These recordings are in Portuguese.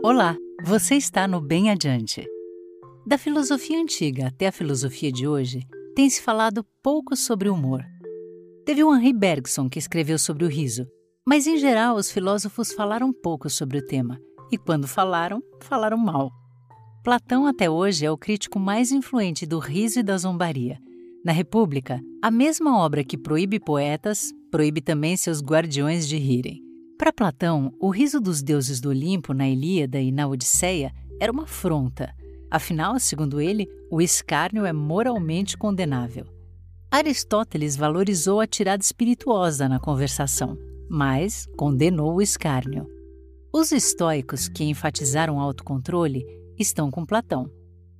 Olá, você está no Bem Adiante. Da filosofia antiga até a filosofia de hoje, tem se falado pouco sobre humor. Teve o Henri Bergson que escreveu sobre o riso, mas em geral os filósofos falaram pouco sobre o tema, e quando falaram, falaram mal. Platão até hoje é o crítico mais influente do riso e da zombaria. Na República, a mesma obra que proíbe poetas, proíbe também seus guardiões de rirem. Para Platão, o riso dos deuses do Olimpo na Ilíada e na Odisseia era uma afronta. Afinal, segundo ele, o escárnio é moralmente condenável. Aristóteles valorizou a tirada espirituosa na conversação, mas condenou o escárnio. Os estoicos, que enfatizaram o autocontrole, estão com Platão.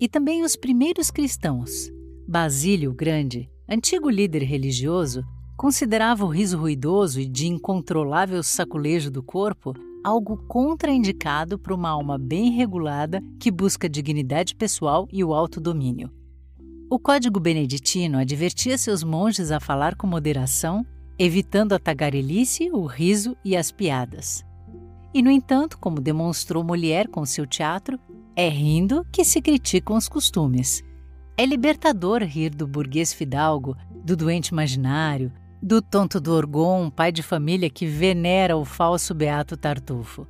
E também os primeiros cristãos. Basílio Grande, antigo líder religioso, considerava o riso ruidoso e de incontrolável saculejo do corpo algo contraindicado para uma alma bem regulada que busca dignidade pessoal e o autodomínio. O Código Beneditino advertia seus monges a falar com moderação, evitando a tagarelice, o riso e as piadas. E, no entanto, como demonstrou Molière com seu teatro, é rindo que se criticam os costumes. É libertador rir do burguês fidalgo, do doente imaginário, do tonto do Orgon, pai de família que venera o falso beato Tartufo.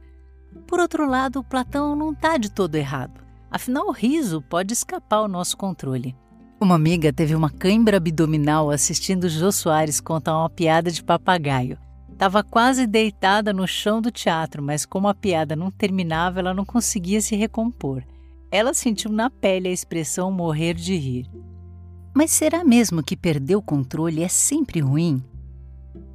Por outro lado, Platão não está de todo errado. Afinal, o riso pode escapar ao nosso controle. Uma amiga teve uma cãibra abdominal assistindo Jô Soares contar uma piada de papagaio. Estava quase deitada no chão do teatro, mas como a piada não terminava, ela não conseguia se recompor. Ela sentiu na pele a expressão morrer de rir. Mas será mesmo que perder o controle é sempre ruim?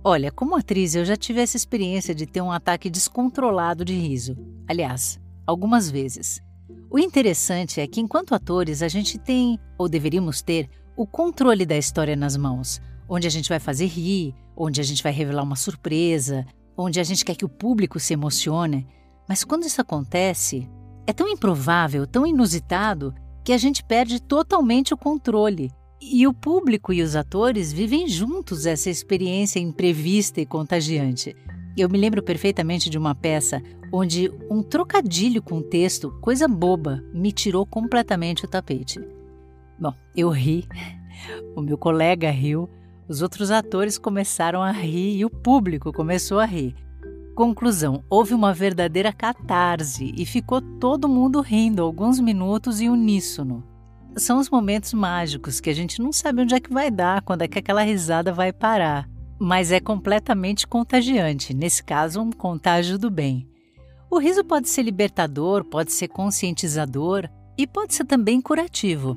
Olha, como atriz, eu já tive essa experiência de ter um ataque descontrolado de riso. Aliás, algumas vezes. O interessante é que, enquanto atores, a gente tem, ou deveríamos ter, o controle da história nas mãos, onde a gente vai fazer rir, onde a gente vai revelar uma surpresa, onde a gente quer que o público se emocione. Mas quando isso acontece, é tão improvável, tão inusitado, que a gente perde totalmente o controle e o público e os atores vivem juntos essa experiência imprevista e contagiante. Eu me lembro perfeitamente de uma peça onde um trocadilho com o texto, coisa boba, me tirou completamente o tapete. Bom, eu ri, o meu colega riu, os outros atores começaram a rir e o público começou a rir. Conclusão: houve uma verdadeira catarse e ficou todo mundo rindo alguns minutos em uníssono são os momentos mágicos que a gente não sabe onde é que vai dar, quando é que aquela risada vai parar. Mas é completamente contagiante, nesse caso, um contágio do bem. O riso pode ser libertador, pode ser conscientizador e pode ser também curativo.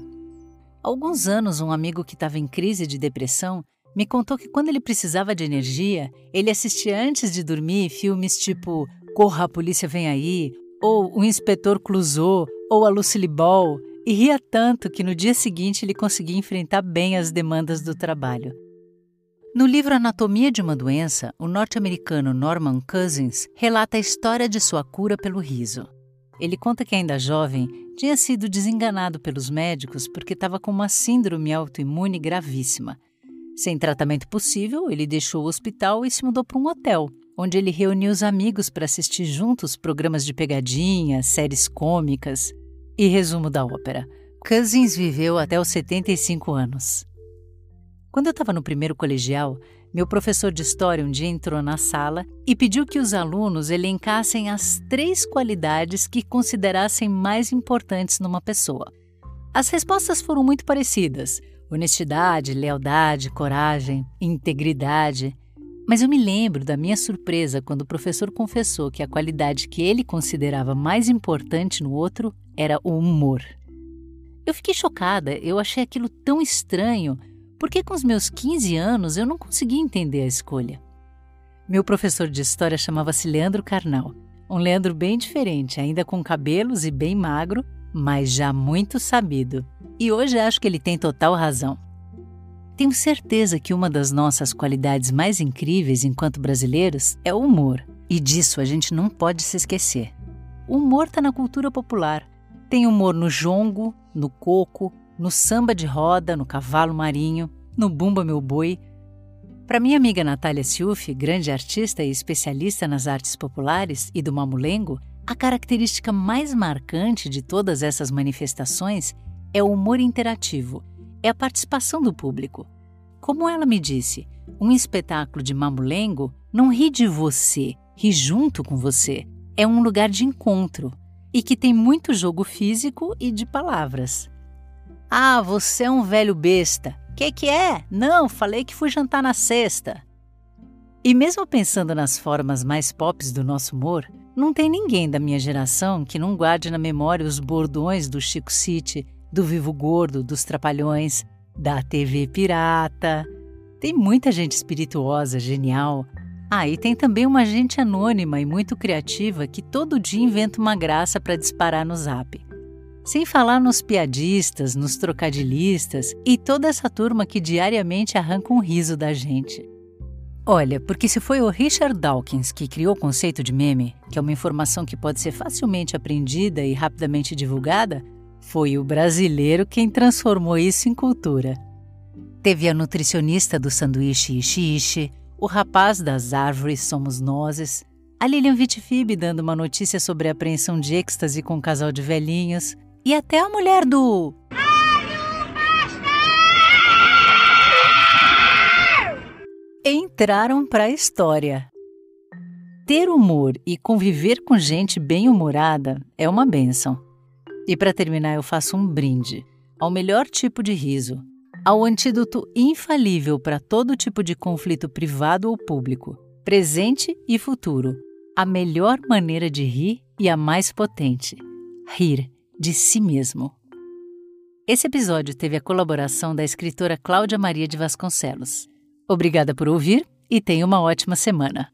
Há alguns anos, um amigo que estava em crise de depressão me contou que quando ele precisava de energia, ele assistia antes de dormir filmes tipo Corra, a Polícia Vem Aí, ou O Inspetor Clouseau, ou A Lucille Ball, e ria tanto que no dia seguinte ele conseguia enfrentar bem as demandas do trabalho. No livro Anatomia de uma Doença, o norte-americano Norman Cousins relata a história de sua cura pelo riso. Ele conta que, ainda jovem, tinha sido desenganado pelos médicos porque estava com uma síndrome autoimune gravíssima. Sem tratamento possível, ele deixou o hospital e se mudou para um hotel, onde ele reuniu os amigos para assistir juntos programas de pegadinha, séries cômicas. E resumo da ópera: Cousins viveu até os 75 anos. Quando eu estava no primeiro colegial, meu professor de história um dia entrou na sala e pediu que os alunos elencassem as três qualidades que considerassem mais importantes numa pessoa. As respostas foram muito parecidas: honestidade, lealdade, coragem, integridade. Mas eu me lembro da minha surpresa quando o professor confessou que a qualidade que ele considerava mais importante no outro era o humor. Eu fiquei chocada, eu achei aquilo tão estranho, porque com os meus 15 anos eu não conseguia entender a escolha. Meu professor de história chamava-se Leandro Carnal, um Leandro bem diferente, ainda com cabelos e bem magro, mas já muito sabido. E hoje acho que ele tem total razão. Tenho certeza que uma das nossas qualidades mais incríveis enquanto brasileiros é o humor, e disso a gente não pode se esquecer. O humor está na cultura popular tem humor no jongo, no coco, no samba de roda, no cavalo marinho, no bumba meu boi. Para minha amiga Natália Siuf, grande artista e especialista nas artes populares e do mamulengo, A característica mais marcante de todas essas manifestações é o humor interativo, é a participação do público. Como ela me disse, um espetáculo de mamulengo não ri de você, ri junto com você. É um lugar de encontro e que tem muito jogo físico e de palavras. Ah, você é um velho besta. Que que é? Não, falei que fui jantar na sexta. E mesmo pensando nas formas mais pops do nosso humor, não tem ninguém da minha geração que não guarde na memória os bordões do Chico City, do Vivo Gordo, dos Trapalhões, da TV Pirata. Tem muita gente espirituosa, genial. Ah, e tem também uma gente anônima e muito criativa que todo dia inventa uma graça para disparar no zap. Sem falar nos piadistas, nos trocadilistas e toda essa turma que diariamente arranca um riso da gente. Olha, porque se foi o Richard Dawkins que criou o conceito de meme, que é uma informação que pode ser facilmente aprendida e rapidamente divulgada, foi o brasileiro quem transformou isso em cultura. Teve a nutricionista do sanduíche Ishi Ishi, o rapaz das árvores Somos Nozes, a Lilian Vitifib dando uma notícia sobre a apreensão de êxtase com um casal de velhinhos, e até a mulher do. Entraram para a história. Ter humor e conviver com gente bem-humorada é uma benção. E para terminar, eu faço um brinde ao melhor tipo de riso, ao antídoto infalível para todo tipo de conflito privado ou público, presente e futuro. A melhor maneira de rir e a mais potente: rir de si mesmo. Esse episódio teve a colaboração da escritora Cláudia Maria de Vasconcelos. Obrigada por ouvir e tenha uma ótima semana.